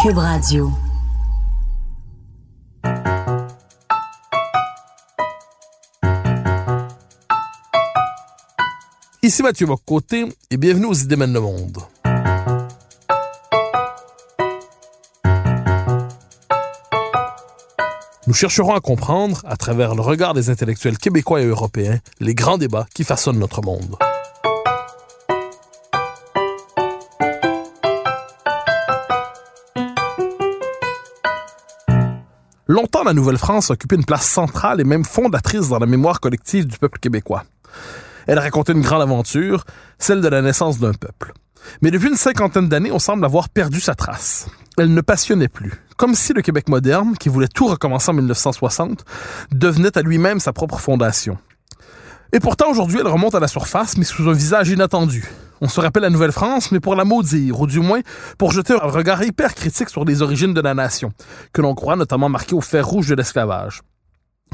Cube Radio. Ici Mathieu Bocoté et bienvenue aux Idées mènent le monde. Nous chercherons à comprendre, à travers le regard des intellectuels québécois et européens, les grands débats qui façonnent notre monde. Longtemps, la Nouvelle-France a occupé une place centrale et même fondatrice dans la mémoire collective du peuple québécois. Elle racontait une grande aventure, celle de la naissance d'un peuple. Mais depuis une cinquantaine d'années, on semble avoir perdu sa trace. Elle ne passionnait plus. Comme si le Québec moderne, qui voulait tout recommencer en 1960, devenait à lui-même sa propre fondation. Et pourtant, aujourd'hui, elle remonte à la surface, mais sous un visage inattendu. On se rappelle la Nouvelle-France, mais pour la maudire, ou du moins pour jeter un regard hyper critique sur les origines de la nation, que l'on croit notamment marquées au fer rouge de l'esclavage.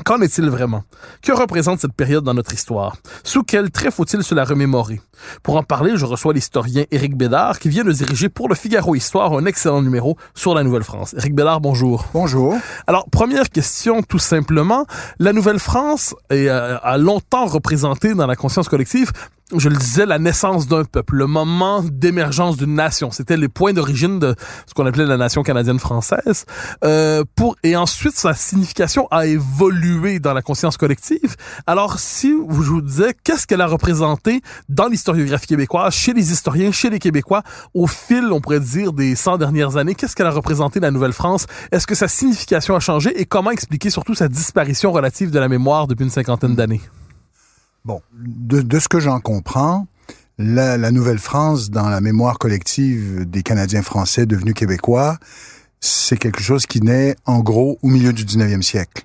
Qu'en est-il vraiment? Que représente cette période dans notre histoire? Sous quel trait faut-il se la remémorer? Pour en parler, je reçois l'historien Éric Bédard qui vient de diriger pour le Figaro Histoire un excellent numéro sur la Nouvelle-France. Éric Bédard, bonjour. Bonjour. Alors, première question tout simplement. La Nouvelle-France euh, a longtemps représenté dans la conscience collective je le disais, la naissance d'un peuple, le moment d'émergence d'une nation. C'était les points d'origine de ce qu'on appelait la nation canadienne-française. Euh, pour et ensuite, sa signification a évolué dans la conscience collective. Alors, si je vous disais, qu'est-ce qu'elle a représenté dans l'historiographie québécoise, chez les historiens, chez les Québécois, au fil, on pourrait dire, des 100 dernières années, qu'est-ce qu'elle a représenté la Nouvelle-France? Est-ce que sa signification a changé? Et comment expliquer surtout sa disparition relative de la mémoire depuis une cinquantaine d'années? Bon, de, de ce que j'en comprends, la, la Nouvelle-France, dans la mémoire collective des Canadiens français devenus québécois, c'est quelque chose qui naît en gros au milieu du 19e siècle.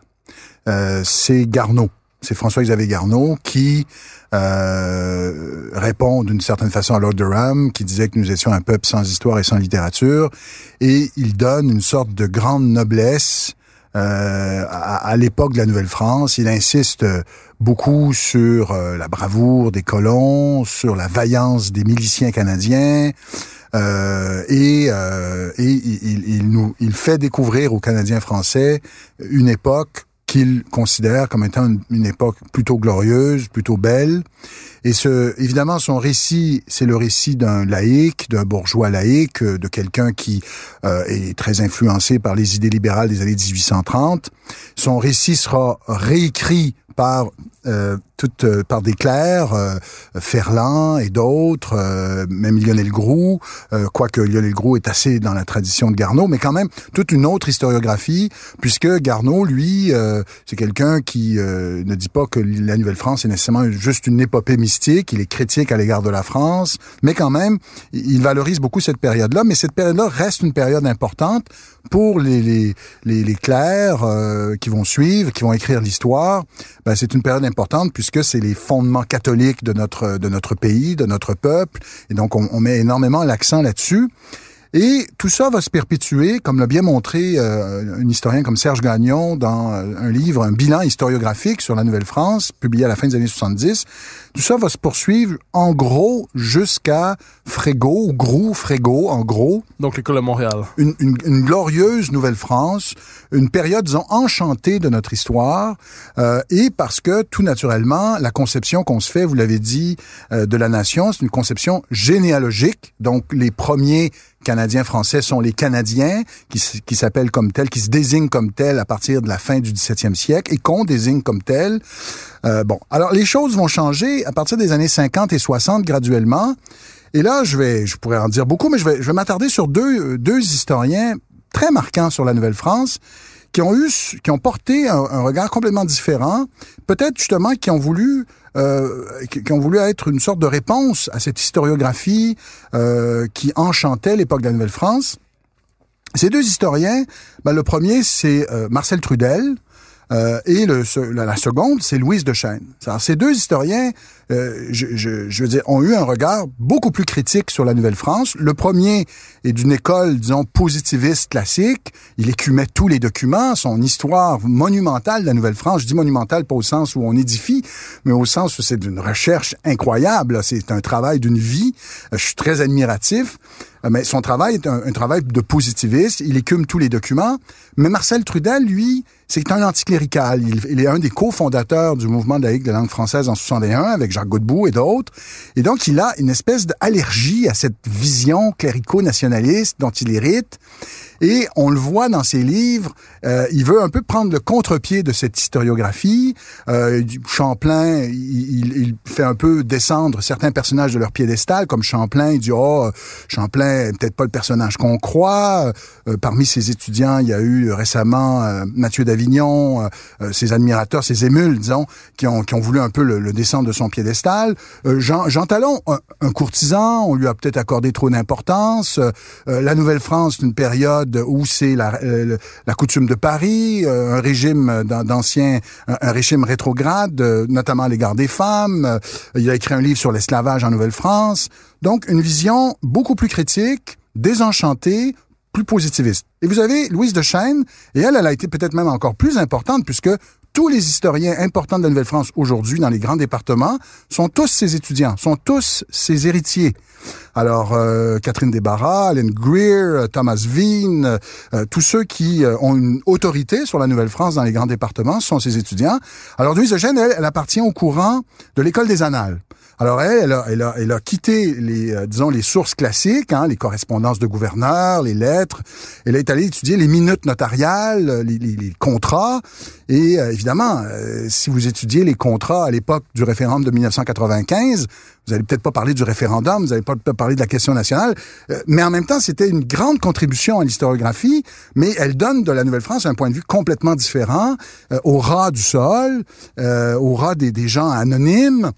Euh, c'est Garneau, c'est François-Xavier Garneau qui euh, répond d'une certaine façon à Lord Durham, qui disait que nous étions un peuple sans histoire et sans littérature, et il donne une sorte de grande noblesse euh, à, l'époque de la Nouvelle-France. Il insiste beaucoup sur euh, la bravoure des colons, sur la vaillance des miliciens canadiens. Euh, et, euh, et il, il, nous, il fait découvrir aux Canadiens français une époque qu'il considère comme étant une, époque plutôt glorieuse, plutôt belle. Et ce, évidemment, son récit, c'est le récit d'un laïc, d'un bourgeois laïque, de quelqu'un qui euh, est très influencé par les idées libérales des années 1830. Son récit sera réécrit par euh, toutes euh, par des clercs, euh, Ferland et d'autres, euh, même Lionel Groux, quoique Lionel Groux est assez dans la tradition de Garneau, mais quand même toute une autre historiographie, puisque Garneau, lui, c'est quelqu'un qui ne dit pas que la Nouvelle-France est nécessairement juste une épopée il est critique à l'égard de la France, mais quand même, il valorise beaucoup cette période-là, mais cette période-là reste une période importante pour les, les, les, les clercs qui vont suivre, qui vont écrire l'histoire. Ben, c'est une période importante puisque que c'est les fondements catholiques de notre de notre pays, de notre peuple, et donc on, on met énormément l'accent là-dessus. Et tout ça va se perpétuer, comme l'a bien montré euh, un historien comme Serge Gagnon dans euh, un livre, un bilan historiographique sur la Nouvelle-France, publié à la fin des années 70. Tout ça va se poursuivre en gros jusqu'à Frégo, ou Grou, Frégo, en gros. Donc l'école de Montréal. Une, une, une glorieuse Nouvelle-France, une période, disons, enchantée de notre histoire, euh, et parce que, tout naturellement, la conception qu'on se fait, vous l'avez dit, euh, de la nation, c'est une conception généalogique, donc les premiers Canadiens français sont les Canadiens, qui, s'appellent comme tels, qui se désignent comme tels à partir de la fin du 17e siècle et qu'on désigne comme tels. Euh, bon, alors les choses vont changer à partir des années 50 et 60 graduellement. Et là, je vais, je pourrais en dire beaucoup, mais je vais, je vais m'attarder sur deux, deux historiens très marquants sur la Nouvelle-France qui ont eu, qui ont porté un, regard complètement différent, peut-être justement qui ont voulu euh, qui, ont voulu être une sorte de réponse à cette historiographie euh, qui enchantait l'époque de la Nouvelle-France. Ces deux historiens, ben, le premier, c'est euh, Marcel Trudel, et la, seconde, c'est Louise de Chêne. Ces deux historiens, euh, je, je, je, veux dire, ont eu un regard beaucoup plus critique sur la Nouvelle-France. Le premier est d'une école, disons, positiviste classique. Il écumait tous les documents, son histoire monumentale de la Nouvelle-France. Je dis monumentale pas au sens où on édifie, mais au sens où c'est d'une recherche incroyable. C'est un travail d'une vie. Je suis très admiratif. Euh, mais son travail est un, travail de positiviste. Il écume tous les documents. Mais Marcel Trudel, lui, c'est un anticlérical. Il, est un des cofondateurs du mouvement de la de langue française en 61 avec Jacques et d'autres. Et donc, il a une espèce d'allergie à cette vision clérico-nationaliste dont il hérite. Et on le voit dans ses livres, euh, il veut un peu prendre le contre-pied de cette historiographie. Euh, Champlain, il, il, fait un peu descendre certains personnages de leur piédestal, comme Champlain. Il dit, oh, Champlain est peut-être pas le personnage qu'on croit. Euh, parmi ses étudiants, il y a eu récemment euh, Mathieu d'Avignon, euh, ses admirateurs, ses émules, disons, qui ont, qui ont voulu un peu le, le descendre de son piédestal. Jean, Jean Talon, un, un, courtisan, on lui a peut-être accordé trop d'importance. la Nouvelle-France, une période où c'est la, euh, coutume de Paris, euh, un régime d'ancien, un, régime rétrograde, euh, notamment à l'égard des femmes. il a écrit un livre sur l'esclavage en Nouvelle-France. Donc, une vision beaucoup plus critique, désenchantée, plus positiviste. Et vous avez Louise de Chêne, et elle, elle a été peut-être même encore plus importante puisque tous les historiens importants de la Nouvelle-France aujourd'hui dans les grands départements sont tous ses étudiants, sont tous ses héritiers. Alors, euh, Catherine Desbarras, Alain Greer, Thomas Veen, euh, tous ceux qui euh, ont une autorité sur la Nouvelle-France dans les grands départements sont ses étudiants. Alors, Louise Eugène, elle appartient au courant de l'école des Annales. Alors elle, elle a, elle a, elle a quitté les, euh, disons, les sources classiques, hein, les correspondances de gouverneurs, les lettres. Elle est allée étudier les minutes notariales, les, les, les contrats. Et euh, évidemment, euh, si vous étudiez les contrats à l'époque du référendum de 1995, vous allez peut-être pas parler du référendum, vous allez pas parler de la question nationale, mais en même temps, c'était une grande contribution à l'historiographie, mais elle donne de la Nouvelle-France un point de vue complètement différent, au ras du sol, au ras des, des gens anonymes.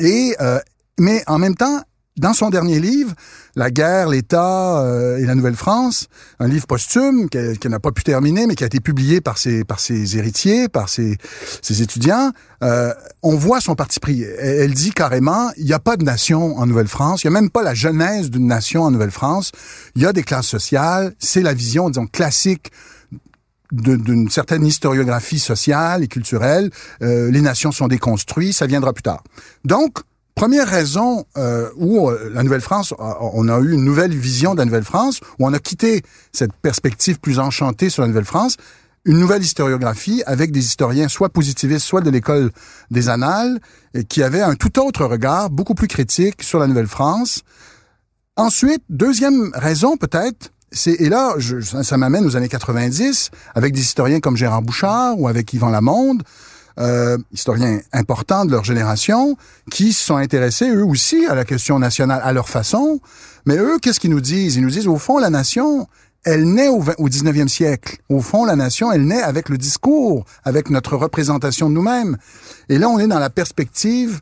Et euh, mais en même temps, dans son dernier livre, La guerre, l'État euh, et la Nouvelle-France, un livre posthume qu'elle n'a pas pu terminer, mais qui a été publié par ses, par ses héritiers, par ses, ses étudiants, euh, on voit son parti pris. Elle, elle dit carrément, il n'y a pas de nation en Nouvelle-France, il n'y a même pas la genèse d'une nation en Nouvelle-France, il y a des classes sociales, c'est la vision, disons, classique d'une certaine historiographie sociale et culturelle. Euh, les nations sont déconstruites, ça viendra plus tard. Donc, première raison euh, où euh, la Nouvelle-France, on a eu une nouvelle vision de la Nouvelle-France, où on a quitté cette perspective plus enchantée sur la Nouvelle-France, une nouvelle historiographie avec des historiens soit positivistes, soit de l'école des annales, et qui avaient un tout autre regard, beaucoup plus critique sur la Nouvelle-France. Ensuite, deuxième raison peut-être, et là, je, ça m'amène aux années 90 avec des historiens comme Gérard Bouchard ou avec Yvan Lamonde, euh, historiens importants de leur génération, qui se sont intéressés eux aussi à la question nationale à leur façon. Mais eux, qu'est-ce qu'ils nous disent? Ils nous disent au fond, la nation, elle naît au, 20, au 19e siècle. Au fond, la nation, elle naît avec le discours, avec notre représentation de nous-mêmes. Et là, on est dans la perspective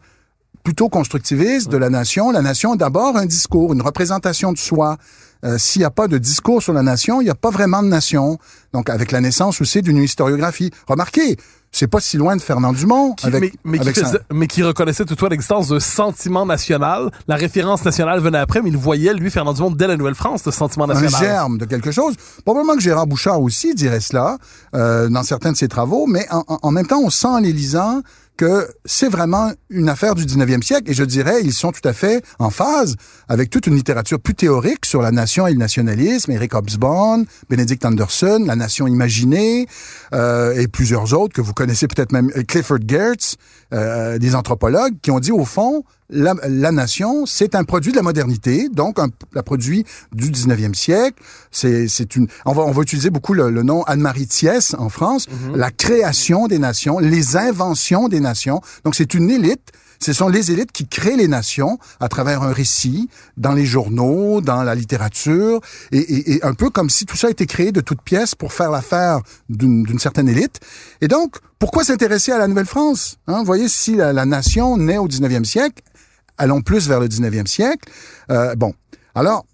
plutôt constructiviste de la nation. La nation, d'abord, un discours, une représentation de soi. Euh, S'il n'y a pas de discours sur la nation, il n'y a pas vraiment de nation. Donc, avec la naissance aussi d'une historiographie. Remarquez, c'est pas si loin de Fernand Dumont. Qui, avec, mais, mais, avec qui faisait, sa... mais, qui reconnaissait toutefois l'existence d'un sentiment national. La référence nationale venait après, mais il voyait, lui, Fernand Dumont, dès la Nouvelle-France, ce sentiment national. Un germe de quelque chose. Probablement que Gérard Bouchard aussi dirait cela euh, dans certains de ses travaux, mais en, en, en même temps, on sent en les lisant que c'est vraiment une affaire du 19e siècle et je dirais ils sont tout à fait en phase avec toute une littérature plus théorique sur la nation et le nationalisme, Eric Hobsbawm, Benedict Anderson, La nation imaginée euh, et plusieurs autres que vous connaissez peut-être même Clifford Geertz, euh, des anthropologues qui ont dit au fond la, la nation, c'est un produit de la modernité, donc un, un produit du 19e siècle. C'est, une, on va, on va utiliser beaucoup le, le nom Anne-Marie Thiès en France, mm -hmm. la création des nations, les inventions des nations. Donc c'est une élite Ce sont les élites qui créent les nations à travers un récit, dans les journaux, dans la littérature, et, et, et un peu comme si tout ça a été créé de toutes pièces pour faire l'affaire d'une certaine élite. Et donc, pourquoi s'intéresser à la Nouvelle-France hein? Vous voyez, si la, la, nation naît au 19e siècle, allons plus vers le 19e siècle. Euh, bon, alors,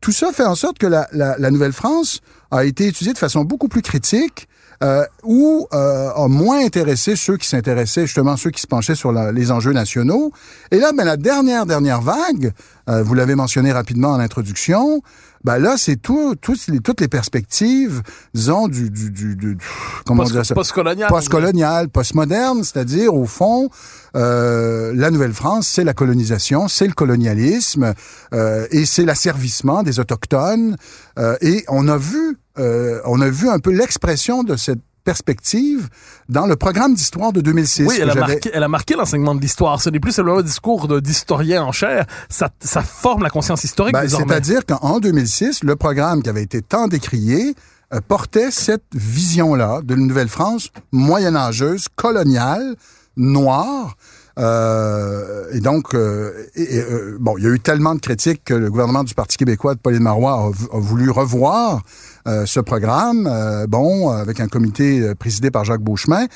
tout ça fait en sorte que la, la, la Nouvelle-France a été étudiée de façon beaucoup plus critique euh, ou euh, a moins intéressé ceux qui s'intéressaient justement ceux qui se penchaient sur les enjeux nationaux. Et là, ben la dernière dernière vague, euh, vous l'avez mentionné rapidement en introduction, ben là c'est tout, toutes les toutes les perspectives, disons du du du, du comment Post, dire ça? postcolonial, postcolonial, postmoderne, c'est-à-dire au fond euh, la Nouvelle-France, c'est la colonisation, c'est le colonialisme euh, et c'est l'asservissement des autochtones. Euh, et on a vu euh, on a vu un peu l'expression de cette perspective dans le programme d'histoire de 2006. Oui, elle a, marqué, elle a marqué l'enseignement de l'histoire. Ce n'est plus seulement un discours d'historien en chair, ça, ça forme la conscience historique ben, C'est-à-dire qu'en 2006, le programme qui avait été tant décrié euh, portait cette vision-là de la Nouvelle-France moyenâgeuse, coloniale, noire, euh, et donc, euh, et, bon, il y a eu tellement de critiques que le gouvernement du Parti québécois de Pauline Marois a, a voulu revoir euh, ce programme, euh, bon, avec un comité euh, présidé par Jacques Beauchemin,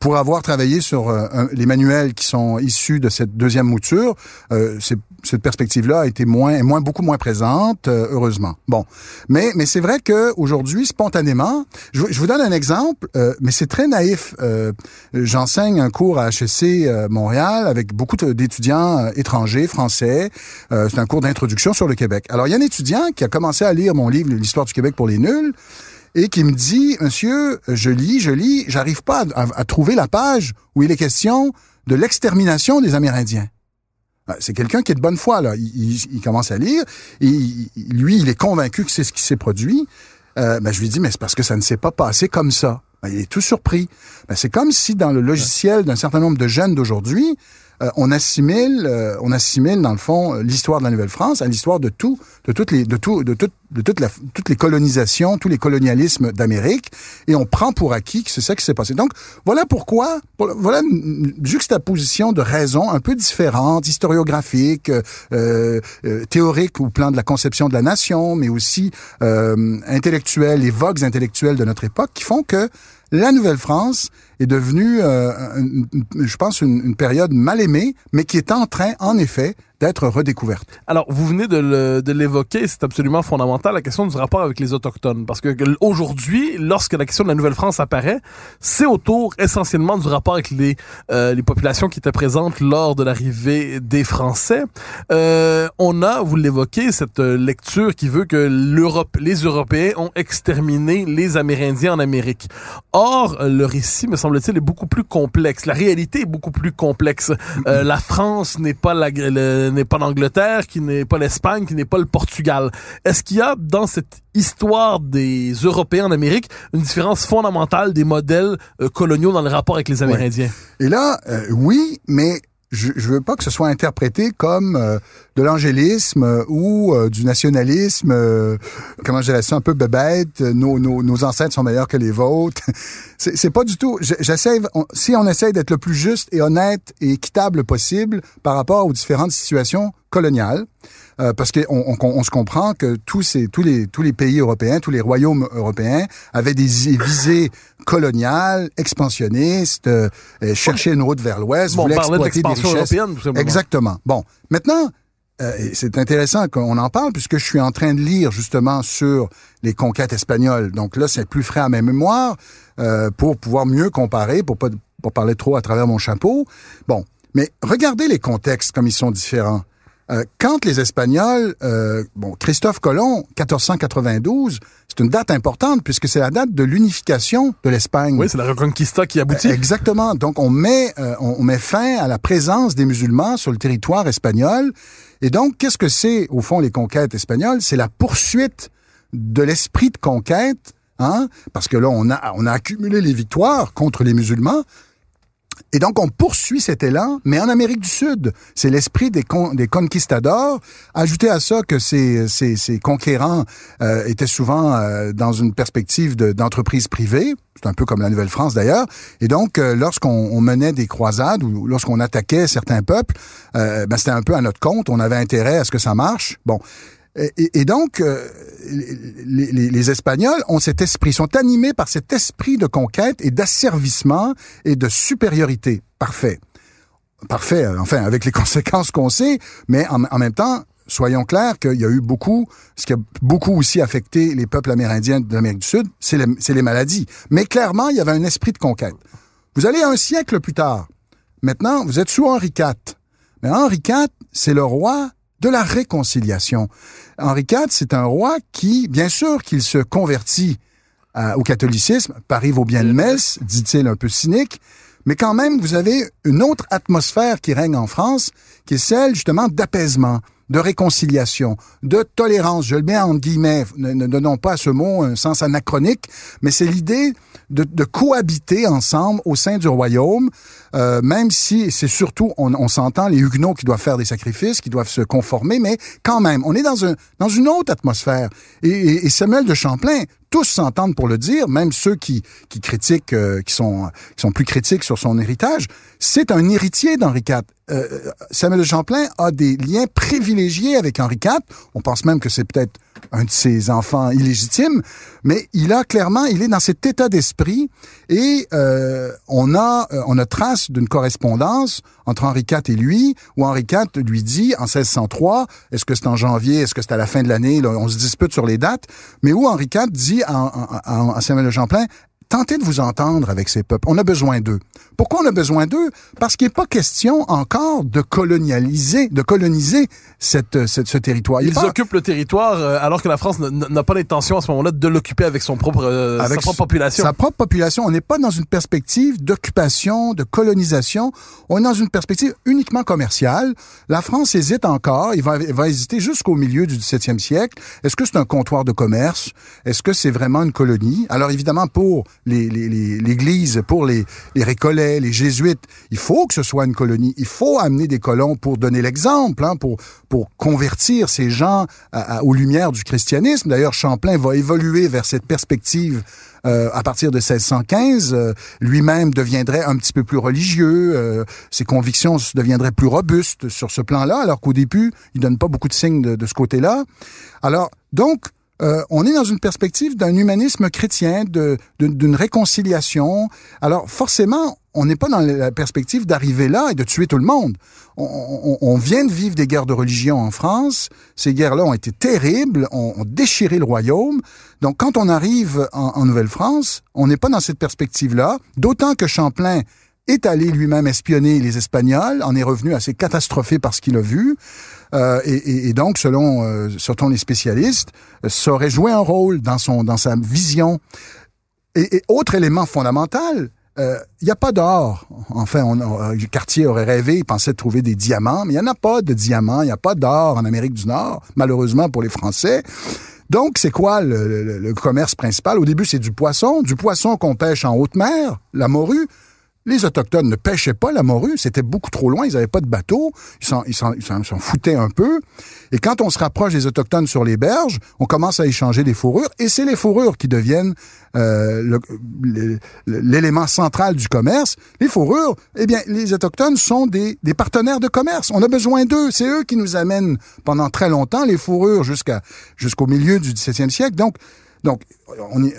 pour avoir travaillé sur un, les manuels qui sont issus de cette deuxième mouture. cette perspective-là a été moins, moins, beaucoup moins présente, heureusement. Bon, mais mais c'est vrai que aujourd'hui, spontanément, je, je, vous donne un exemple, mais c'est très naïf. J'enseigne un cours à HEC Montréal avec beaucoup d'étudiants étrangers, français. c'est un cours d'introduction sur le Québec. Alors, il y a un étudiant qui a commencé à lire mon livre, l'histoire du Québec les nuls, et qui me dit, monsieur, je lis, je lis, j'arrive pas à, trouver la page où il est question de l'extermination des Amérindiens. Ah, c'est quelqu'un qui est de bonne foi, là. Il commence à lire, et lui, il est convaincu que c'est ce qui s'est produit. Euh, ben, je lui dis, mais c'est parce que ça ne s'est pas passé comme ça. Ben, il est tout surpris. Ben, c'est comme si dans le logiciel d'un certain nombre de jeunes d'aujourd'hui, euh, on assimile, euh, on assimile dans le fond l'histoire de la Nouvelle-France à l'histoire de tout, de toutes les, de tout, de tout, de toutes les colonisations, tous les colonialismes d'Amérique, et on prend pour acquis que c'est ça qui s'est passé. Donc voilà pourquoi, voilà une juxtaposition de raisons un peu différentes, historiographiques, euh, euh, théoriques au plan de la conception de la nation, mais aussi euh, intellectuelles, les vogues intellectuelles de notre époque, qui font que la Nouvelle-France est devenue, euh, je pense, une, période mal aimée, mais qui est en train, en effet, d'être redécouverte. Alors, vous venez de l'évoquer, c'est absolument fondamental, la question du rapport avec les Autochtones. Parce que aujourd'hui, lorsque la question de la Nouvelle-France apparaît, c'est autour essentiellement du rapport avec les, euh, les populations qui étaient présentes lors de l'arrivée des Français. Euh, on a, vous l'évoquez, cette lecture qui veut que l'Europe, les Européens ont exterminé les Amérindiens en Amérique. Or, le récit, me semble-t-il, est beaucoup plus complexe. La réalité est beaucoup plus complexe. Euh, la France n'est pas la, n'est pas l'Angleterre, qui n'est pas l'Espagne, qui n'est pas le Portugal. Est-ce qu'il y a dans cette histoire des Européens en Amérique une différence fondamentale des modèles euh, coloniaux dans le rapport avec les Amérindiens? Ouais. Et là, euh, oui, mais je, je veux pas que ce soit interprété comme euh, de l'angélisme euh, ou euh, du nationalisme, euh, comment je dirais ça, un peu bébête, nos, nos, nos ancêtres sont meilleurs que les vôtres. C'est pas du tout. J'essaie, si on essaie d'être le plus juste et honnête et équitable possible par rapport aux différentes situations coloniales, euh, parce qu'on on, on, se comprend que tous ces tous les tous les pays européens, tous les royaumes européens avaient des visées coloniales, expansionnistes, euh, cherchaient une route vers l'ouest, bon, voulaient exploiter des richesses. Exactement. Bon, maintenant. Euh, c'est intéressant qu'on en parle puisque je suis en train de lire justement sur les conquêtes espagnoles. Donc là, c'est plus frais à ma mémoire euh, pour pouvoir mieux comparer, pour pas pour parler trop à travers mon chapeau. Bon, mais regardez les contextes comme ils sont différents. Euh, quand les Espagnols, euh, bon, Christophe Colomb, 1492, c'est une date importante puisque c'est la date de l'unification de l'Espagne. Oui, c'est la Reconquista qui aboutit. Euh, exactement. Donc on met euh, on met fin à la présence des musulmans sur le territoire espagnol. Et donc qu'est-ce que c'est au fond les conquêtes espagnoles? C'est la poursuite de l'esprit de conquête, hein? Parce que là on a on a accumulé les victoires contre les musulmans. Et donc, on poursuit cet élan, mais en Amérique du Sud. C'est l'esprit des, des conquistadors. Ajouter à ça que ces, ces, ces conquérants euh, étaient souvent euh, dans une perspective d'entreprise privée. C'est un peu comme la Nouvelle-France d'ailleurs. Et donc, euh, lorsqu'on menait des croisades ou lorsqu'on attaquait certains peuples, ben, c'était un peu à notre compte. On avait intérêt à ce que ça marche. Bon. Et, donc, euh, les, les, Espagnols ont cet esprit, sont animés par cet esprit de conquête et d'asservissement et de supériorité. Parfait. Parfait, enfin, avec les conséquences qu'on sait, mais en, en, même temps, soyons clairs qu'il y a eu beaucoup, ce qui a beaucoup aussi affecté les peuples amérindiens de l'Amérique du Sud, c'est les, les maladies. Mais clairement, il y avait un esprit de conquête. Vous allez un siècle plus tard. Maintenant, vous êtes sous Henri IV. Mais Henri IV, c'est le roi de la réconciliation. Henri IV, c'est un roi qui, bien sûr, qu'il se convertit euh, au catholicisme, Paris vaut bien le messe, dit-il un peu cynique, mais quand même, vous avez une autre atmosphère qui règne en France, qui est celle justement d'apaisement, de réconciliation, de tolérance. Je le mets en guillemets, ne, donnons pas à ce mot un sens anachronique, mais c'est l'idée de, de, cohabiter ensemble au sein du royaume, euh, même si c'est surtout, on, on s'entend, les Huguenots qui doivent faire des sacrifices, qui doivent se conformer, mais quand même, on est dans, un, dans une autre atmosphère. Et, et Samuel de Champlain, tous s'entendent pour le dire, même ceux qui, qui critiquent, euh, qui, sont, qui sont plus critiques sur son héritage, c'est un héritier d'Henri IV. Euh, Samuel de Champlain a des liens privilégiés avec Henri IV. On pense même que c'est peut-être un de ses enfants illégitimes, mais il a clairement, il est dans cet état d'esprit et euh, on a euh, on a trace d'une correspondance entre Henri IV et lui, où Henri IV lui dit en 1603, est-ce que c'est en janvier, est-ce que c'est à la fin de l'année, on se dispute sur les dates, mais où Henri IV dit à, Samuel de Champlain, tentez de vous entendre avec ces peuples. On a besoin d'eux. Pourquoi on a besoin d'eux? Parce qu'il n'est pas question encore de colonialiser, de coloniser cette, ce territoire. Ils occupent le territoire euh, alors que la France n'a pas l'intention à ce moment-là de l'occuper avec son propre, euh, avec sa propre population. Sa propre population. On n'est pas dans une perspective d'occupation, de colonisation. On est dans une perspective uniquement commerciale. La France hésite encore. Il va, va hésiter jusqu'au milieu du 17e siècle. Est-ce que c'est un comptoir de commerce? Est-ce que c'est vraiment une colonie? Alors évidemment, pour l'Église, les, les, pour les, les récollets, les jésuites. Il faut que ce soit une colonie. Il faut amener des colons pour donner l'exemple, hein, pour, pour convertir ces gens aux lumières du christianisme. D'ailleurs, Champlain va évoluer vers cette perspective euh, à partir de 1615. Euh, lui-même deviendrait un petit peu plus religieux. Euh, ses convictions deviendraient plus robustes sur ce plan-là, alors qu'au début, il donne pas beaucoup de signes de, de ce côté-là. Alors, donc, euh, on est dans une perspective d'un humanisme chrétien, d'une réconciliation. Alors forcément, on n'est pas dans la perspective d'arriver là et de tuer tout le monde. On, vient de vivre des guerres de religion en France. Ces guerres-là ont été terribles, ont, déchiré le royaume. Donc quand on arrive en Nouvelle-France, on n'est pas dans cette perspective-là. D'autant que Champlain est allé lui-même espionner les Espagnols, en est revenu assez catastrophé par ce qu'il a vu. Euh, et, et, donc, selon, euh, les spécialistes, ça aurait joué un rôle dans, son, dans sa vision. Et, et autre élément fondamental, il euh, n'y a pas d'or. Enfin, on, euh, Cartier aurait rêvé, il pensait trouver des diamants, mais il n'y en a pas de diamants, il n'y a pas d'or en Amérique du Nord, malheureusement pour les Français. Donc, c'est quoi le, le, le, commerce principal? Au début, c'est du poisson, du poisson qu'on pêche en haute mer, la morue, les Autochtones ne pêchaient pas la morue, c'était beaucoup trop loin, ils n'avaient pas de bateau, ils s'en, ils, s'en, foutaient un peu. Et quand on se rapproche des Autochtones sur les berges, on commence à échanger des fourrures, et c'est les fourrures qui deviennent euh, l'élément central du commerce. Les fourrures, eh bien, les Autochtones sont des, des partenaires de commerce. On a besoin d'eux, c'est eux qui nous amènent pendant très longtemps les fourrures jusqu'à jusqu'au milieu du 17e siècle. Donc, donc, on euh,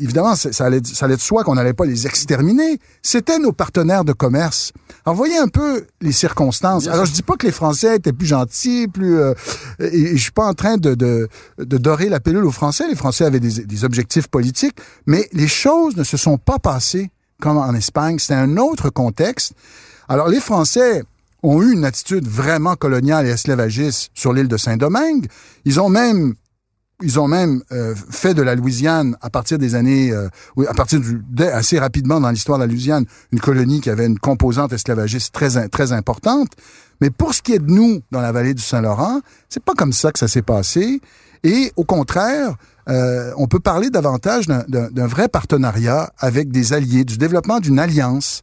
évidemment, ça allait, ça allait de soi qu'on n'allait pas les exterminer. C'était nos partenaires de commerce. Alors, voyez un peu les circonstances. Alors, je dis pas que les Français étaient plus gentils, plus... Euh, et, je suis pas en train de, de, de, dorer la pilule aux Français. Les Français avaient des, des objectifs politiques, mais les choses ne se sont pas passées comme en Espagne. C'était un autre contexte. Alors, les Français ont eu une attitude vraiment coloniale et esclavagiste sur l'île de Saint-Domingue. Ils ont même ils ont même euh, fait de la Louisiane à partir des années, euh, à partir du assez rapidement dans l'histoire de la Louisiane, une colonie qui avait une composante esclavagiste très très importante. Mais pour ce qui est de nous dans la vallée du Saint-Laurent, c'est pas comme ça que ça s'est passé. Et au contraire, euh, on peut parler davantage d'un vrai partenariat avec des alliés, du développement d'une alliance.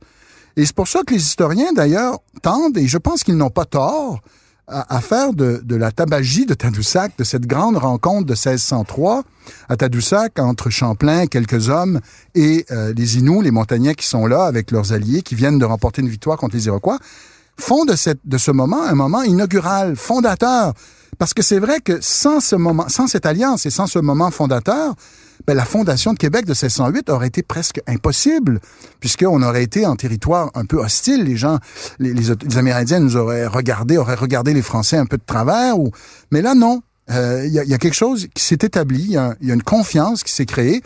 Et c'est pour ça que les historiens, d'ailleurs, tendent, et je pense qu'ils n'ont pas tort, à, faire de, de, la tabagie de Tadoussac, de cette grande rencontre de 1603 à Tadoussac entre Champlain, quelques hommes, et euh, les Inuits, les montagnais qui sont là avec leurs alliés, qui viennent de remporter une victoire contre les Iroquois, font de, cette, de ce moment un moment inaugural, fondateur. Parce que c'est vrai que sans ce moment, sans cette alliance et sans ce moment fondateur, ben, la fondation de Québec de 1608 aurait été presque impossible, puisqu'on aurait été en territoire un peu hostile. Les gens, les, Amérindiens nous auraient regardé, auraient regardé les Français un peu de travers. Ou... Mais là, non. Euh, il y, a, y, a, quelque chose qui s'est établi, il y, a, une confiance qui s'est créée,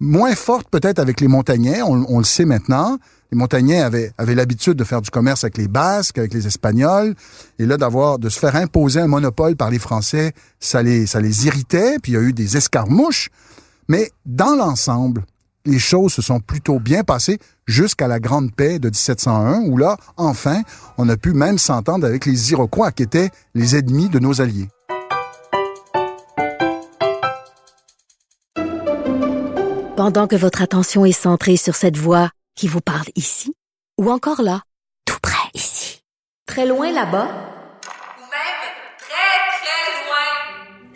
moins forte peut-être avec les montagnais, on, on, le sait maintenant. Les montagnais avaient, avaient l'habitude de faire du commerce avec les Basques, avec les Espagnols, et là d'avoir de se faire imposer un monopole par les Français, ça les ça les irritait. Puis il y a eu des escarmouches. Mais dans l'ensemble, les choses se sont plutôt bien passées jusqu'à la Grande Paix de 1701, où là, enfin, on a pu même s'entendre avec les Iroquois, qui étaient les ennemis de nos alliés. Pendant que votre attention est centrée sur cette voix qui vous parle ici, ou encore là, tout près ici, très loin là-bas,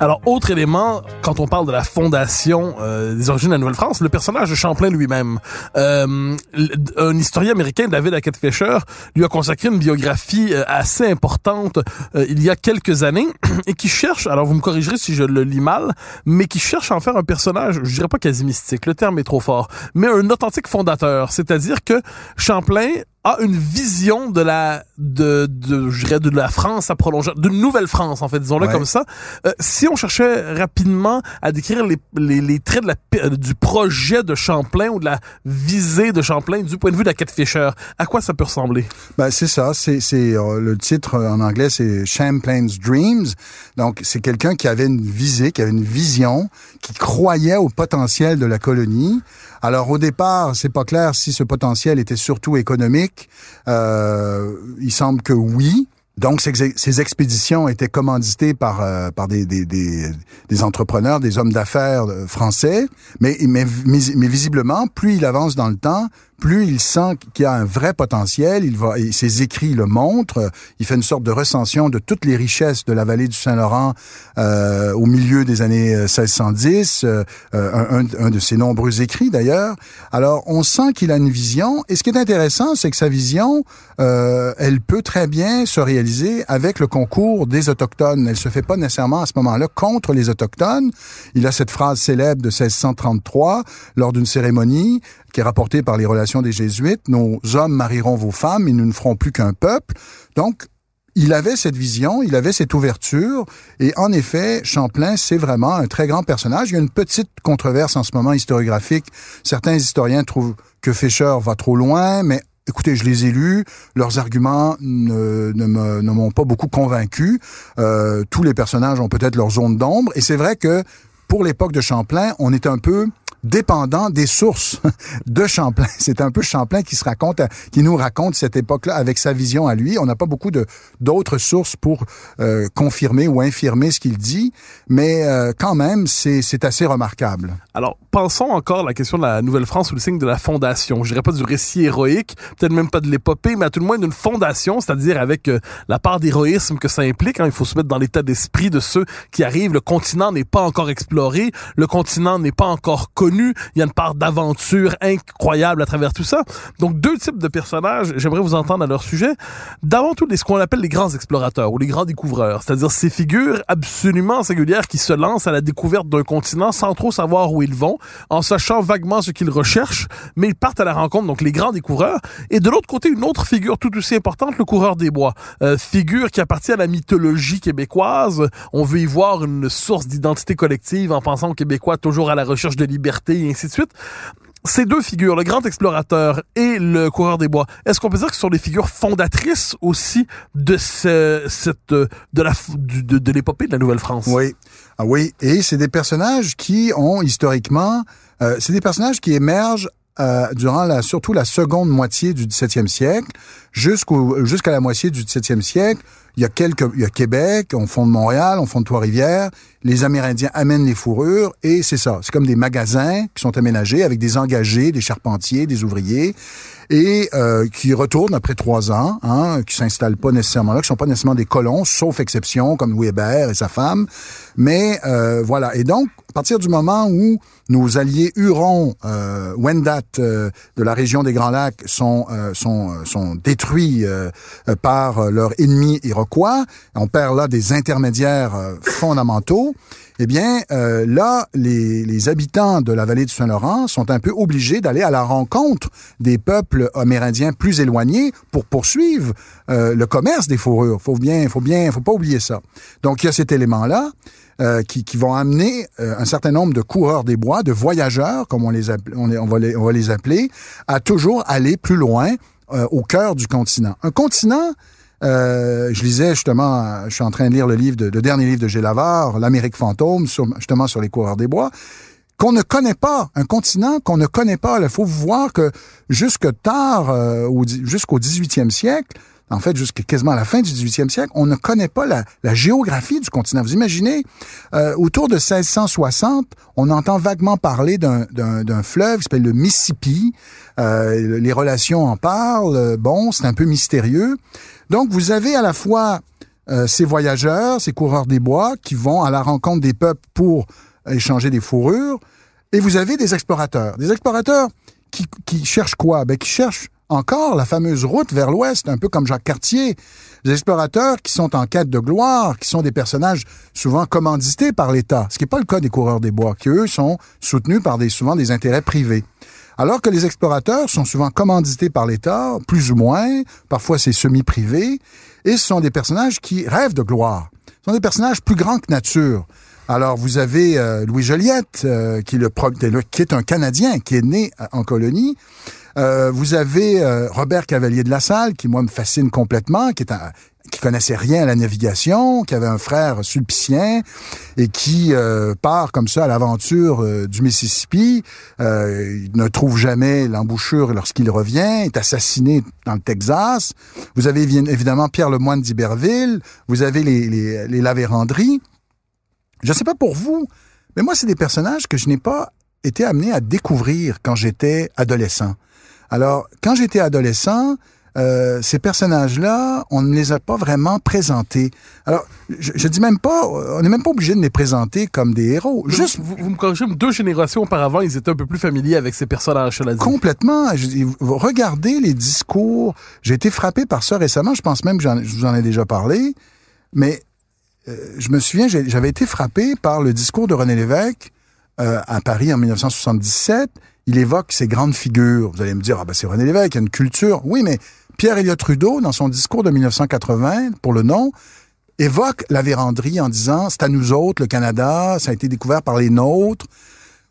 Alors, autre élément, quand on parle de la fondation euh, des origines de la Nouvelle-France, le personnage de Champlain lui-même. Euh, un historien américain, David Hackett Fisher, lui a consacré une biographie euh, assez importante euh, il y a quelques années et qui cherche, alors vous me corrigerez si je le lis mal, mais qui cherche à en faire un personnage, je dirais pas quasi mystique, le terme est trop fort, mais un authentique fondateur. C'est-à-dire que Champlain a une vision de la de de je dirais de la France à prolonger de nouvelle France en fait disons-le comme ça. Euh, si on cherchait rapidement à décrire les, les, les traits de la euh, du projet de Champlain ou de la visée de Champlain du point de vue de la quête Fisher à quoi ça peut ressembler? Ben c'est ça. C'est c'est euh, le titre en anglais c'est Champlain's Dreams. Donc c'est quelqu'un qui avait une visée qui avait une vision qui croyait au potentiel de la colonie alors au départ, c'est pas clair si ce potentiel était surtout économique. Euh, il semble que oui. Donc, ces, expéditions étaient commanditées par, euh, par des, des, des, des, entrepreneurs, des hommes d'affaires euh, français, mais, mais, mais, visiblement, plus il avance dans le temps, plus il sent qu'il y a un vrai potentiel, il va, et ses écrits le montrent, il fait une sorte de recension de toutes les richesses de la vallée du Saint-Laurent euh, au milieu des années 1610, euh, euh, un, un, de ses nombreux écrits d'ailleurs. Alors, on sent qu'il a une vision, et ce qui est intéressant, c'est que sa vision, euh, elle peut très bien se réaliser avec le concours des Autochtones. Elle se fait pas nécessairement à ce moment-là contre les Autochtones. Il a cette phrase célèbre de 1633 lors d'une cérémonie qui est rapportée par les relations des Jésuites. Nos hommes marieront vos femmes et nous ne ferons plus qu'un peuple. Donc, il avait cette vision, il avait cette ouverture, et en effet, Champlain, c'est vraiment un très grand personnage. Il y a une petite controverse en ce moment historiographique. Certains historiens trouvent que Fischer va trop loin, mais écoutez, je les ai lus, leurs arguments ne, ne m'ont pas beaucoup convaincu. Euh, tous les personnages ont peut-être leur zone d'ombre, et c'est vrai que pour l'époque de Champlain, on est un peu dépendant des sources de Champlain. C'est un peu Champlain qui se raconte, qui nous raconte cette époque-là avec sa vision à lui. On n'a pas beaucoup de d'autres sources pour euh, confirmer ou infirmer ce qu'il dit, mais euh, quand même, c'est assez remarquable. Alors, pensons encore à la question de la Nouvelle-France ou le signe de la fondation. Je dirais pas du récit héroïque, peut-être même pas de l'épopée, mais à tout le moins d'une fondation, c'est-à-dire avec euh, la part d'héroïsme que ça implique. Hein. Il faut se mettre dans l'état d'esprit de ceux qui arrivent. Le continent n'est pas encore exploré, le continent n'est pas encore connu il y a une part d'aventure incroyable à travers tout ça. Donc deux types de personnages, j'aimerais vous entendre à leur sujet. D'avant tout, ce qu'on appelle les grands explorateurs ou les grands découvreurs, c'est-à-dire ces figures absolument singulières qui se lancent à la découverte d'un continent sans trop savoir où ils vont, en sachant vaguement ce qu'ils recherchent, mais ils partent à la rencontre, donc les grands découvreurs. Et de l'autre côté, une autre figure tout aussi importante, le coureur des bois, euh, figure qui appartient à la mythologie québécoise. On veut y voir une source d'identité collective en pensant aux Québécois toujours à la recherche de liberté et ainsi de suite ces deux figures, le grand explorateur et le coureur des bois, est-ce qu'on peut dire que ce sont des figures fondatrices aussi de ce, cette, de l'épopée de la Nouvelle-France? Oui. Ah oui. Et c'est des personnages qui ont historiquement, euh, c'est des personnages qui émergent euh, durant surtout la seconde moitié du 17e siècle, jusqu'à la moitié du 17e siècle. Il y a quelques, il y a Québec, on fonde Montréal, on fonde Trois-Rivières. Les Amérindiens amènent les fourrures et c'est ça. C'est comme des magasins qui sont aménagés avec des engagés, des charpentiers, des ouvriers et euh, qui retournent après trois ans, hein, qui s'installent pas nécessairement là, qui sont pas nécessairement des colons, sauf exception comme Louis et sa femme. Mais euh, voilà. Et donc, à partir du moment où nos alliés Hurons, euh, Wendat euh, de la région des Grands Lacs sont euh, sont euh, sont détruits par leur ennemi iroquois, on perd là des intermédiaires fondamentaux eh bien, euh, là, les, habitants de la vallée du Saint-Laurent sont un peu obligés d'aller à la rencontre des peuples amérindiens plus éloignés pour poursuivre euh, le commerce des fourrures. Faut bien, faut bien, faut pas oublier ça. Donc, il y a cet élément-là. Euh, qui, qui, vont amener euh, un certain nombre de coureurs des bois, de voyageurs, comme on les, on, va, les on va les appeler, à toujours aller plus loin euh, au cœur du continent. Un continent, euh, je lisais justement, je suis en train de lire le livre, de, le dernier livre de Gélavard, l'Amérique fantôme, sur, justement sur les coureurs des bois, qu'on ne connaît pas, un continent qu'on ne connaît pas. Il faut voir que jusque tard, euh, jusqu'au 18e siècle, en fait, jusqu'à quasiment la fin du 18e siècle, on ne connaît pas la, la géographie du continent. Vous imaginez, euh, autour de 1660, on entend vaguement parler d'un fleuve qui s'appelle le Mississippi. Euh, les relations en parlent. Bon, c'est un peu mystérieux. Donc, vous avez à la fois euh, ces voyageurs, ces coureurs des bois qui vont à la rencontre des peuples pour échanger des fourrures, et vous avez des explorateurs. Des explorateurs qui, qui cherchent quoi? Ben, qui cherchent encore la fameuse route vers l'ouest, un peu comme Jacques Cartier. Des explorateurs qui sont en quête de gloire, qui sont des personnages souvent commandités par l'État, ce qui n'est pas le cas des coureurs des bois, qui eux sont soutenus par des, souvent des intérêts privés. Alors que les explorateurs sont souvent commandités par l'État, plus ou moins, parfois c'est semi-privé, et ce sont des personnages qui rêvent de gloire. Ce sont des personnages plus grands que nature. Alors, vous avez euh, Louis Joliette, euh, qui, est qui est un Canadien, qui est né euh, en colonie. Euh, vous avez Robert Cavalier de la Salle, qui, moi, me fascine complètement, qui est un, qui connaissait rien à la navigation, qui avait un frère sulpicien et qui euh, part comme ça à l'aventure euh, du Mississippi, euh, il ne trouve jamais l'embouchure lorsqu'il revient, est assassiné dans le Texas. Vous avez évidemment Pierre Lemoine d'Iberville, vous avez les, les, les. Je ne sais pas pour vous, mais moi, c'est des personnages que je n'ai pas été amené à découvrir quand j'étais adolescent. Alors, quand j'étais adolescent, euh, ces personnages-là, on ne les a pas vraiment présentés. Alors, je, je dis même pas, on n'est même pas obligé de les présenter comme des héros. Juste, vous, vous me corrigez, deux générations auparavant, ils étaient un peu plus familiers avec ces personnages. Là complètement. Je, regardez les discours. J'ai été frappé par ça récemment. Je pense même que je vous en ai déjà parlé. Mais euh, je me souviens, j'avais été frappé par le discours de René Lévesque euh, à Paris en 1977 il évoque ces grandes figures. Vous allez me dire, ah ben c'est René Lévesque, il y a une culture. Oui, mais Pierre Elliott Trudeau, dans son discours de 1980, pour le nom, évoque la véranderie en disant, c'est à nous autres, le Canada, ça a été découvert par les nôtres.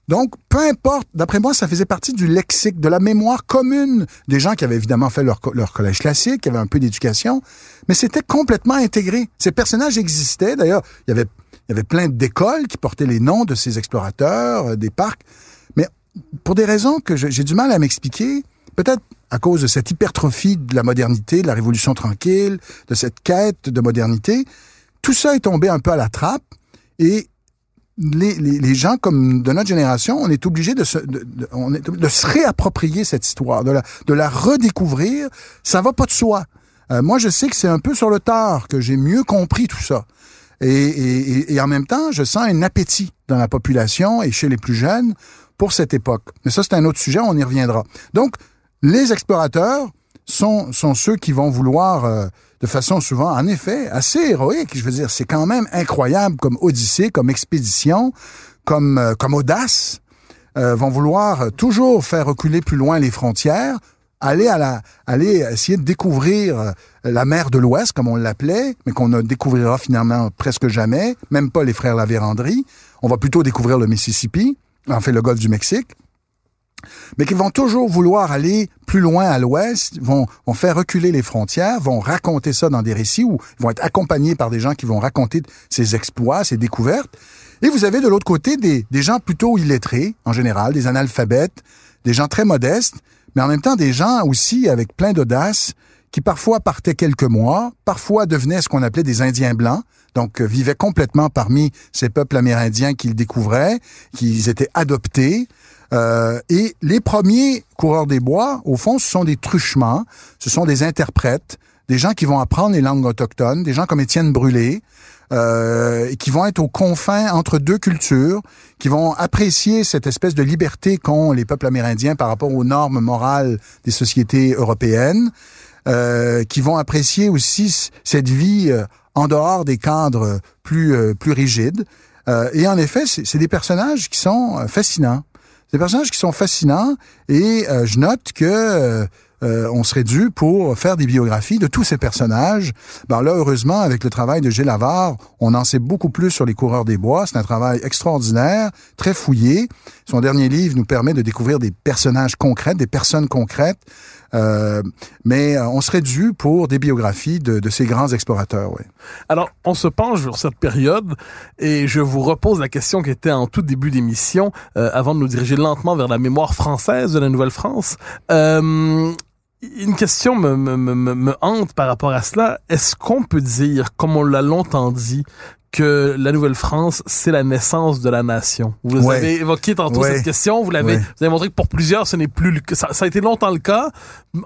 Donc, peu importe, d'après moi, ça faisait partie du lexique, de la mémoire commune des gens qui avaient évidemment fait leur, leur collège classique, qui avaient un peu d'éducation, mais c'était complètement intégré. Ces personnages existaient, d'ailleurs, il y avait, y avait plein d'écoles qui portaient les noms de ces explorateurs, euh, des parcs pour des raisons que j'ai du mal à m'expliquer, peut-être à cause de cette hypertrophie de la modernité, de la révolution tranquille, de cette quête de modernité, tout ça est tombé un peu à la trappe et les, les, gens comme de notre génération, on est obligé de se, de, de, se réapproprier cette histoire, de la, de la redécouvrir. Ça va pas de soi. Euh, moi, je sais que c'est un peu sur le tard que j'ai mieux compris tout ça. Et, et, en même temps, je sens un appétit dans la population et chez les plus jeunes pour cette époque. Mais ça, c'est un autre sujet, on y reviendra. Donc, les explorateurs sont, sont ceux qui vont vouloir, euh, de façon souvent, en effet, assez héroïque, je veux dire, c'est quand même incroyable comme odyssée, comme expédition, comme, euh, comme audace, euh, vont vouloir toujours faire reculer plus loin les frontières, aller à la, aller essayer de découvrir la mer de l'Ouest, comme on l'appelait, mais qu'on ne découvrira finalement presque jamais, même pas les frères La On va plutôt découvrir le Mississippi en fait le golfe du Mexique. mais qui vont toujours vouloir aller plus loin à l'ouest, vont, vont faire reculer les frontières, vont raconter ça dans des récits ou vont être accompagnés par des gens qui vont raconter ces exploits, ces découvertes. Et vous avez de l'autre côté des, des gens plutôt illettrés, en général, des analphabètes, des gens très modestes, mais en même temps des gens aussi avec plein d'audace, qui parfois partaient quelques mois, parfois devenaient ce qu'on appelait des Indiens blancs, donc euh, vivaient complètement parmi ces peuples amérindiens qu'ils découvraient, qu'ils étaient adoptés. Euh, et les premiers coureurs des bois, au fond, ce sont des truchements, ce sont des interprètes, des gens qui vont apprendre les langues autochtones, des gens comme Étienne Brûlé, euh, qui vont être aux confins entre deux cultures, qui vont apprécier cette espèce de liberté qu'ont les peuples amérindiens par rapport aux normes morales des sociétés européennes, euh, qui vont apprécier aussi cette vie euh, en dehors des cadres plus euh, plus rigides. et en effet, c'est des personnages qui sont fascinants. Des personnages qui sont fascinants et je note que euh, on serait dû pour faire des biographies de tous ces personnages. Ben là, heureusement, avec le travail de Gilles Havard, on en sait beaucoup plus sur les coureurs des bois. C'est un travail extraordinaire, très fouillé. Son dernier livre nous permet de découvrir des personnages concrets, des personnes concrètes. Euh, mais euh, on serait dû pour des biographies de, de ces grands explorateurs. Oui. Alors, on se penche sur cette période et je vous repose la question qui était en tout début d'émission, euh, avant de nous diriger lentement vers la mémoire française de la Nouvelle-France. Euh, une question me, me, me, me, hante par rapport à cela. Est-ce qu'on peut dire, comme on l'a longtemps dit, que la Nouvelle-France, c'est la naissance de la nation. Vous avez évoqué tantôt cette question, vous l'avez, vous avez montré que pour plusieurs, ce n'est plus le ça, ça a été longtemps le cas.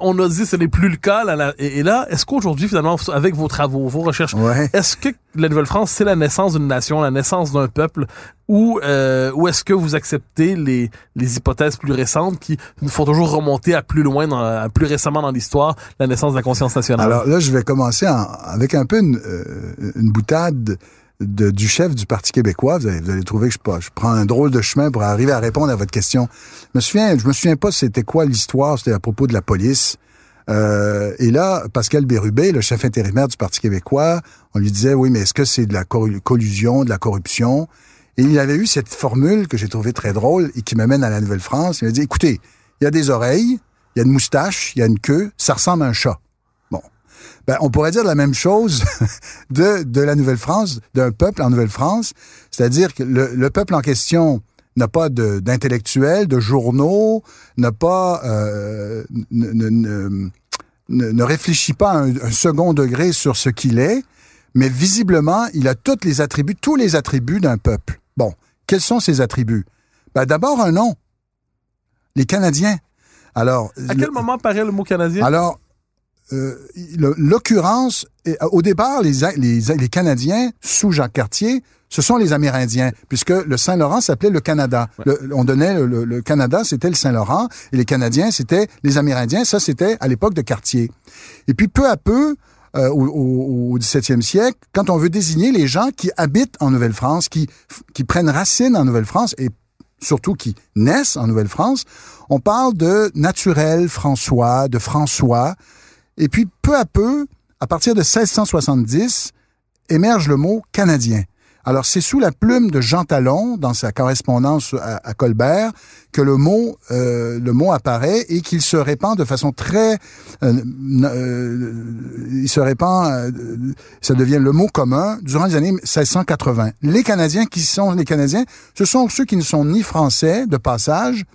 On a dit que ce n'est plus le cas. Là, et, là, est-ce qu'aujourd'hui, finalement, avec vos travaux, vos recherches, est-ce que la Nouvelle-France, c'est la naissance d'une nation, la naissance d'un peuple, ou, euh, ou est-ce que vous acceptez les, les hypothèses plus récentes qui nous font toujours remonter à plus loin, dans, à plus récemment dans l'histoire, la naissance de la conscience nationale? Alors là, je vais commencer avec un peu une, euh, une boutade du chef du Parti québécois. Vous allez, trouver que je, je, prends un drôle de chemin pour arriver à répondre à votre question. Je me souviens, je me souviens pas c'était quoi l'histoire, c'était à propos de la police. Euh, et là, Pascal Bérubé, le chef intérimaire du Parti québécois, on lui disait, oui, mais est-ce que c'est de la collusion, de la corruption? Et il avait eu cette formule que j'ai trouvée très drôle et qui m'amène à la Nouvelle-France. Il m'a dit, écoutez, il y a des oreilles, il y a une moustache, il y a une queue, ça ressemble à un chat. Ben, on pourrait dire la même chose de, de la Nouvelle-France, d'un peuple en Nouvelle-France, c'est-à-dire que le, peuple en question n'a pas d'intellectuels, de, journaux, n'a pas euh, ne, ne, réfléchit pas un, un, second degré sur ce qu'il est, mais visiblement, il a tous les attributs, tous les attributs d'un peuple. Bon, quels sont ces attributs? Ben, D'abord, un nom. Les Canadiens. Alors, à quel moment paraît le mot canadien? Alors, euh, l'occurrence, au départ, les, les, les, Canadiens, sous Jacques Cartier, ce sont les Amérindiens, puisque le Saint-Laurent s'appelait le Canada. on donnait le, le, Canada, c'était le Saint-Laurent, et les Canadiens, c'était les Amérindiens. Ça, c'était à l'époque de Cartier. Et puis, peu à peu, euh, au, au, 17e siècle, quand on veut désigner les gens qui habitent en Nouvelle-France, qui, qui prennent racine en Nouvelle-France, et surtout qui naissent en Nouvelle-France, on parle de naturel François, de François, et puis, peu à peu, à partir de 1670, émerge le mot canadien. Alors, c'est sous la plume de Jean Talon, dans sa correspondance à, Colbert, que le mot, euh, le mot apparaît et qu'il se répand de façon très, euh, euh, il se répand, ça devient le mot commun durant les années 1680. Les Canadiens, qui sont les Canadiens, ce sont ceux qui ne sont ni français de passage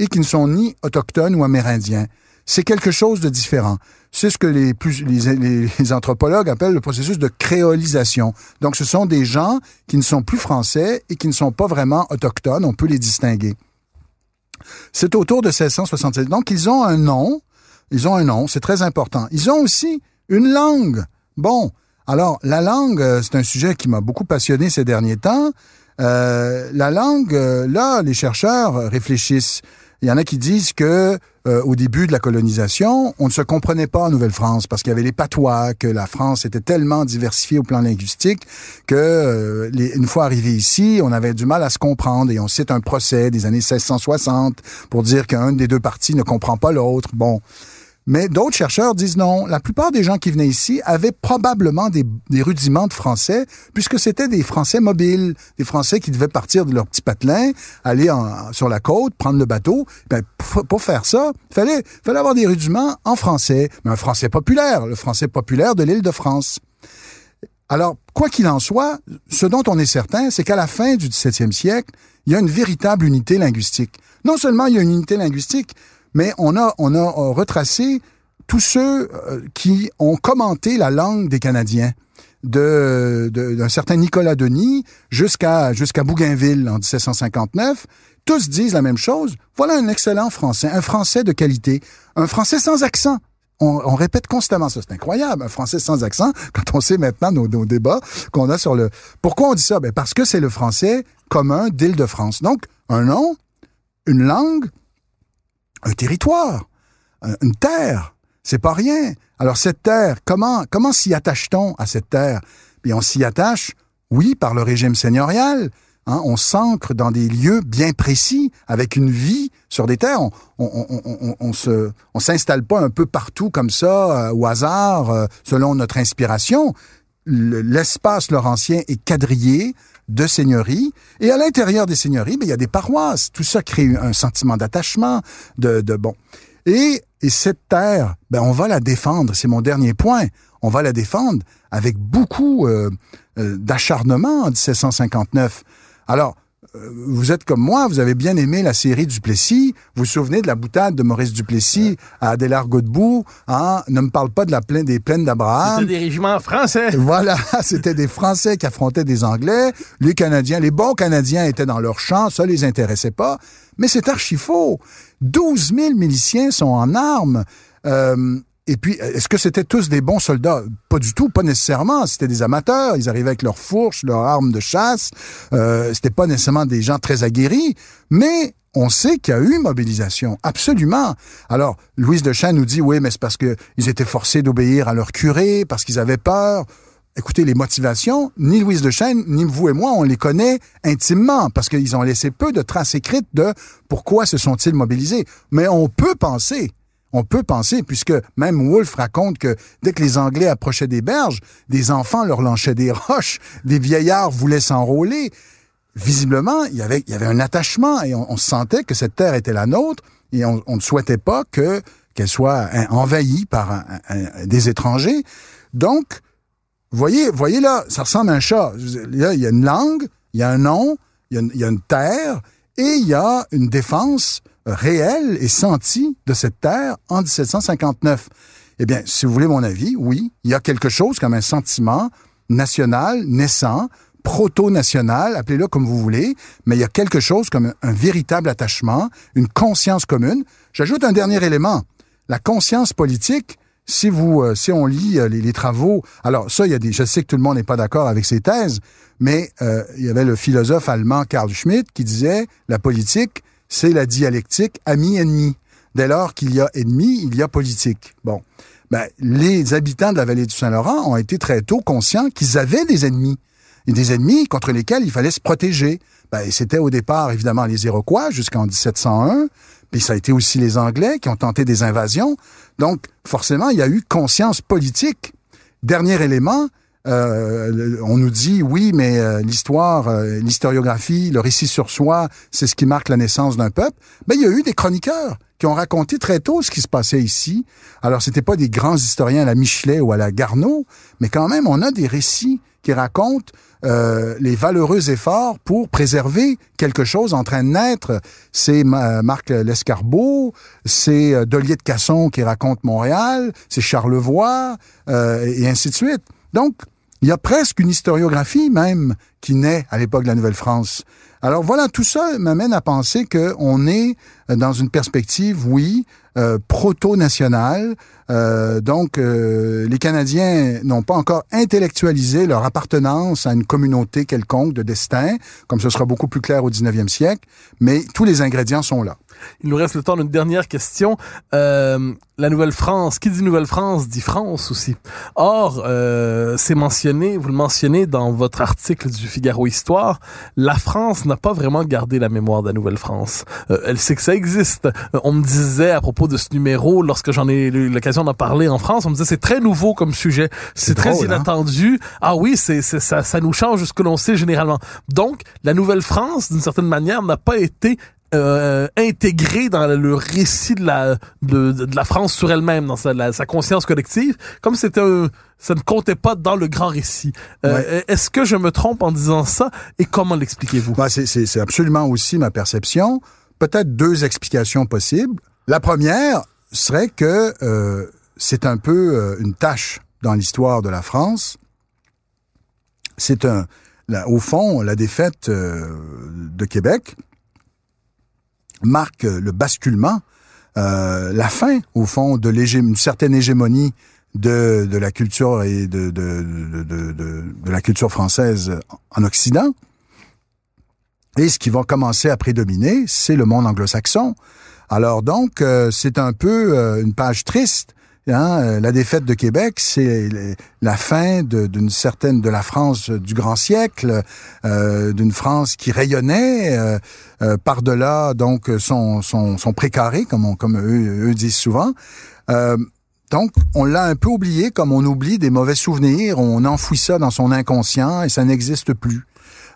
et qui ne sont ni autochtones ou amérindiens. C'est quelque chose de différent. C'est ce que les, plus, les, anthropologues appellent le processus de créolisation. Donc, ce sont des gens qui ne sont plus français et qui ne sont pas vraiment autochtones. On peut les distinguer. C'est autour de 1667. Donc, ils ont un nom. Ils ont un nom. C'est très important. Ils ont aussi une langue. Bon. Alors, la langue, euh, c'est un sujet qui m'a beaucoup passionné ces derniers temps. Euh, la langue, euh, là, les chercheurs réfléchissent. Il y en a qui disent que euh, au début de la colonisation, on ne se comprenait pas en Nouvelle-France parce qu'il y avait les patois, que la France était tellement diversifiée au plan linguistique que euh, une fois arrivé ici, on avait du mal à se comprendre et on cite un procès des années 1660 pour dire qu'un des deux parties ne comprend pas l'autre. Bon. Mais d'autres chercheurs disent non. La plupart des gens qui venaient ici avaient probablement des, rudiments de français, puisque c'était des Français mobiles, des Français qui devaient partir de leur petit patelin, aller sur la côte, prendre le bateau. Ben, pour, faire ça, il fallait, fallait avoir des rudiments en français, mais un français populaire, le français populaire de l'île de France. Alors, quoi qu'il en soit, ce dont on est certain, c'est qu'à la fin du 17e siècle, il y a une véritable unité linguistique. Non seulement il y a une unité linguistique, mais on a, on a euh, retracé tous ceux euh, qui ont commenté la langue des Canadiens de d'un certain Nicolas Denis jusqu'à jusqu'à Bougainville en 1759, tous disent la même chose. Voilà un excellent français, un français de qualité, un français sans accent. On, répète constamment ça, c'est incroyable, un français sans accent. Quand on sait maintenant nos, nos débats qu'on a sur le. Pourquoi on dit ça? Ben parce que c'est le français commun d'Île-de-France. Donc un nom, une langue, un territoire, une terre. C'est pas rien. Alors cette terre, comment comment s'y attache-t-on à cette terre? Bien, on s'y attache, oui, par le régime seigneurial. Hein, on s'ancre dans des lieux bien précis, avec une vie sur des terres. On, on, on, on se, on s'installe pas un peu partout comme ça, euh, au hasard, euh, selon notre inspiration. L'espace laurentien est quadrillé de seigneuries. Et à l'intérieur des seigneuries, ben, il y a des paroisses. Tout ça crée un sentiment d'attachement, de, de bon. Et, et cette terre, ben, on va la défendre. C'est mon dernier point. On va la défendre avec beaucoup euh, euh, d'acharnement en 1759. Alors, vous êtes comme moi, vous avez bien aimé la série Duplessis. Vous vous souvenez de la boutade de Maurice Duplessis à Adélard Godbout, hein? Ne me parle pas de la plaine des plaines d'Abraham. C'était des régiments français. Voilà, c'était des Français qui affrontaient des Anglais. Les Canadiens, les bons Canadiens étaient dans leur champ, ça les intéressait pas. Mais c'est archi faux. 12 000 miliciens sont en armes. Euh, et puis, est-ce que c'était tous des bons soldats? Pas du tout, pas nécessairement. C'était des amateurs. Ils arrivaient avec leurs fourches, leurs armes de chasse. Euh, c'était pas nécessairement des gens très aguerris. Mais on sait qu'il y a eu mobilisation, absolument. Alors, Louise de Chêne nous dit, oui, mais c'est parce qu'ils étaient forcés d'obéir à leur curé, parce qu'ils avaient peur. Écoutez, les motivations, ni Louise de Chêne, ni vous et moi, on les connaît intimement, parce qu'ils ont laissé peu de traces écrites de pourquoi se sont-ils mobilisés. Mais on peut penser on peut penser, puisque même Wolfe raconte que dès que les Anglais approchaient des berges, des enfants leur lançaient des roches, des vieillards voulaient s'enrôler. Visiblement, il y avait, un attachement et on, sentait que cette terre était la nôtre et on, ne souhaitait pas que qu'elle soit envahie par des étrangers. Donc, voyez, voyez là, ça ressemble à un chat. Il y a une langue, il y a un nom, il y a une terre et il y a une défense réel et senti de cette terre en 1759? Eh bien, si vous voulez mon avis, oui, il y a quelque chose comme un sentiment national, naissant, proto-national, appelez-le comme vous voulez, mais il y a quelque chose comme un, véritable attachement, une conscience commune. J'ajoute un dernier élément. La conscience politique, si vous, euh, si on lit euh, les, travaux, alors ça, il y a des, je sais que tout le monde n'est pas d'accord avec ces thèses, mais euh, il y avait le philosophe allemand Karl Schmitt qui disait la politique, c'est la dialectique ami-ennemi. Dès lors qu'il y a ennemi, il y a politique. Bon. Ben, les habitants de la vallée du Saint-Laurent ont été très tôt conscients qu'ils avaient des ennemis. Et des ennemis contre lesquels il fallait se protéger. Ben, c'était au départ, évidemment, les Iroquois jusqu'en 1701. Puis ça a été aussi les Anglais qui ont tenté des invasions. Donc, forcément, il y a eu conscience politique. Dernier élément, euh, on nous dit oui, mais euh, l'histoire, euh, l'historiographie, le récit sur soi, c'est ce qui marque la naissance d'un peuple. Mais il y a eu des chroniqueurs qui ont raconté très tôt ce qui se passait ici. Alors, c'était pas des grands historiens à la Michelet ou à la Garneau, mais quand même, on a des récits qui racontent les valeureux efforts pour préserver quelque chose en train de naître. C'est Marc Lescarbot, c'est Dolier de Casson qui raconte Montréal, c'est Charlevoix, et ainsi de suite. Donc, il y a presque une historiographie même qui naît à l'époque de la Nouvelle-France. Alors voilà, tout ça m'amène à penser qu'on est dans une perspective, oui, euh, proto-nationale. Euh, donc, euh, les Canadiens n'ont pas encore intellectualisé leur appartenance à une communauté quelconque de destin, comme ce sera beaucoup plus clair au 19e siècle, mais tous les ingrédients sont là. Il nous reste le temps d'une dernière question. Euh, la Nouvelle-France, qui dit Nouvelle-France dit France aussi. Or, euh, c'est mentionné, vous le mentionnez dans votre article du Figaro Histoire, la France n'a pas vraiment gardé la mémoire de la Nouvelle-France. Euh, elle sait que ça existe. Euh, on me disait à propos de ce numéro, lorsque j'en ai eu l'occasion d'en parler en France, on me disait c'est très nouveau comme sujet, c'est très drôle, hein? inattendu. Ah oui, c'est c'est- ça, ça nous change de ce que l'on sait généralement. Donc, la Nouvelle-France, d'une certaine manière, n'a pas été euh, intégrée dans le récit de la de, de la France sur elle-même, dans sa, la- sa conscience collective, comme c'était un ça ne comptait pas dans le grand récit. Euh, Est-ce que je me trompe en disant ça? Et comment l'expliquez-vous? Bah, c'est- absolument aussi ma perception. Peut-être deux explications possibles. La première serait que euh, c'est un peu euh, une tâche dans l'histoire de la France. C'est un, la- au fond, la défaite euh, de Québec marque le basculement, euh, la fin, au fond, de une certaine hégémonie de, de la culture et de, de, de- de la culture française en Occident. Et ce qui va commencer à prédominer, c'est le monde anglo-saxon. Alors donc, euh, c'est un peu euh, une page triste. Hein? Euh, La défaite de Québec, c'est la fin d'une certaine de la France du grand siècle, euh, d'une France qui rayonnait euh, par-delà donc son, précaré, comme, eux, disent souvent. Donc, on l'a un peu oublié, comme on oublie des mauvais souvenirs. On enfouit ça dans son inconscient et ça n'existe plus.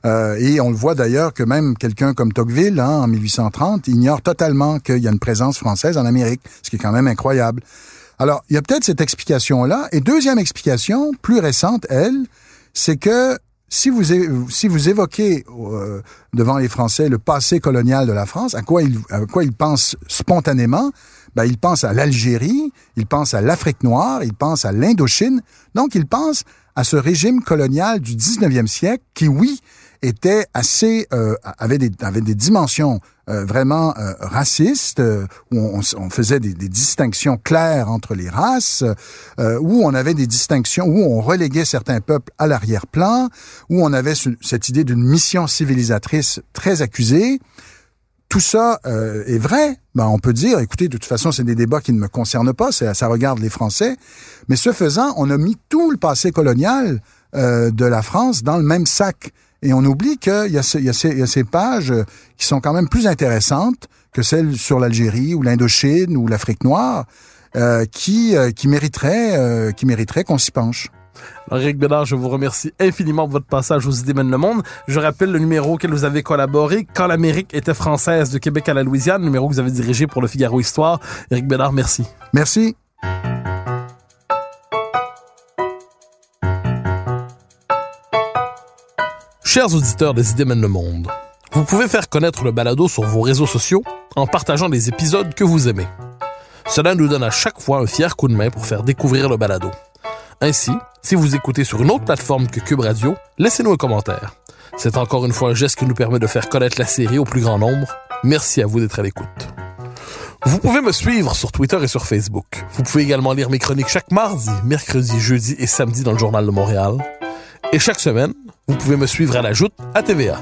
Et on le voit d'ailleurs que même quelqu'un comme Tocqueville, hein, en 1830, ignore totalement qu'il y a une présence française en Amérique, ce qui est quand même incroyable. Alors, il y a peut-être cette explication-là. Et deuxième explication, plus récente, elle, c'est que si vous, si vous évoquez euh, devant les Français le passé colonial de la France, à quoi ils, à quoi ils pensent spontanément, ben, ils pensent à l'Algérie, ils pensent à l'Afrique noire, ils pensent à l'Indochine. Donc, ils pensent à ce régime colonial du 19e siècle qui, oui, était assez euh, avait des avait des dimensions euh, vraiment euh, racistes euh, où on, faisait des, distinctions claires entre les races euh, où on avait des distinctions où on reléguait certains peuples à l'arrière-plan où on avait ce- cette idée d'une mission civilisatrice très accusée tout ça est vrai. Ben, on peut dire, écoutez, de toute façon, c'est des débats qui ne me concernent pas, ça, regarde les Français. Mais ce faisant, on a mis tout le passé colonial de la France dans le même sac. Et on oublie qu'il y, a ce- y, ces- il y a ces pages qui sont quand même plus intéressantes que celles sur l'Algérie ou l'Indochine ou l'Afrique noire, euh, qui, euh, qui mériteraient, euh, qui mériteraient qu'on s'y penche. Alors, Eric Bédard, je vous remercie infiniment pour votre passage aux idées mènent le monde. Je rappelle le numéro auquel vous avez collaboré quand l'Amérique était française de Québec à la Louisiane, numéro que vous avez dirigé pour le Figaro Histoire. Eric Bédard, merci. Merci. Chers auditeurs des idées mènent le monde, vous pouvez faire connaître le balado sur vos réseaux sociaux en partageant les épisodes que vous aimez. Cela nous donne à chaque fois un fier coup de main pour faire découvrir le balado. Ainsi, si vous écoutez sur une autre plateforme que Cube Radio, laissez-nous un commentaire. C'est encore une fois un geste qui nous permet de faire connaître la série au plus grand nombre. Merci à vous d'être à l'écoute. Vous pouvez me suivre sur Twitter et sur Facebook. Vous pouvez également lire mes chroniques chaque mardi, mercredi, jeudi et samedi dans le Journal de Montréal. Et chaque semaine, vous pouvez me suivre à la joute à TVA.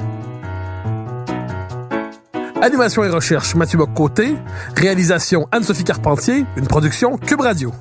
Animation et recherche Mathieu Bock-Côté. Réalisation Anne-Sophie Carpentier. Une production Cube Radio.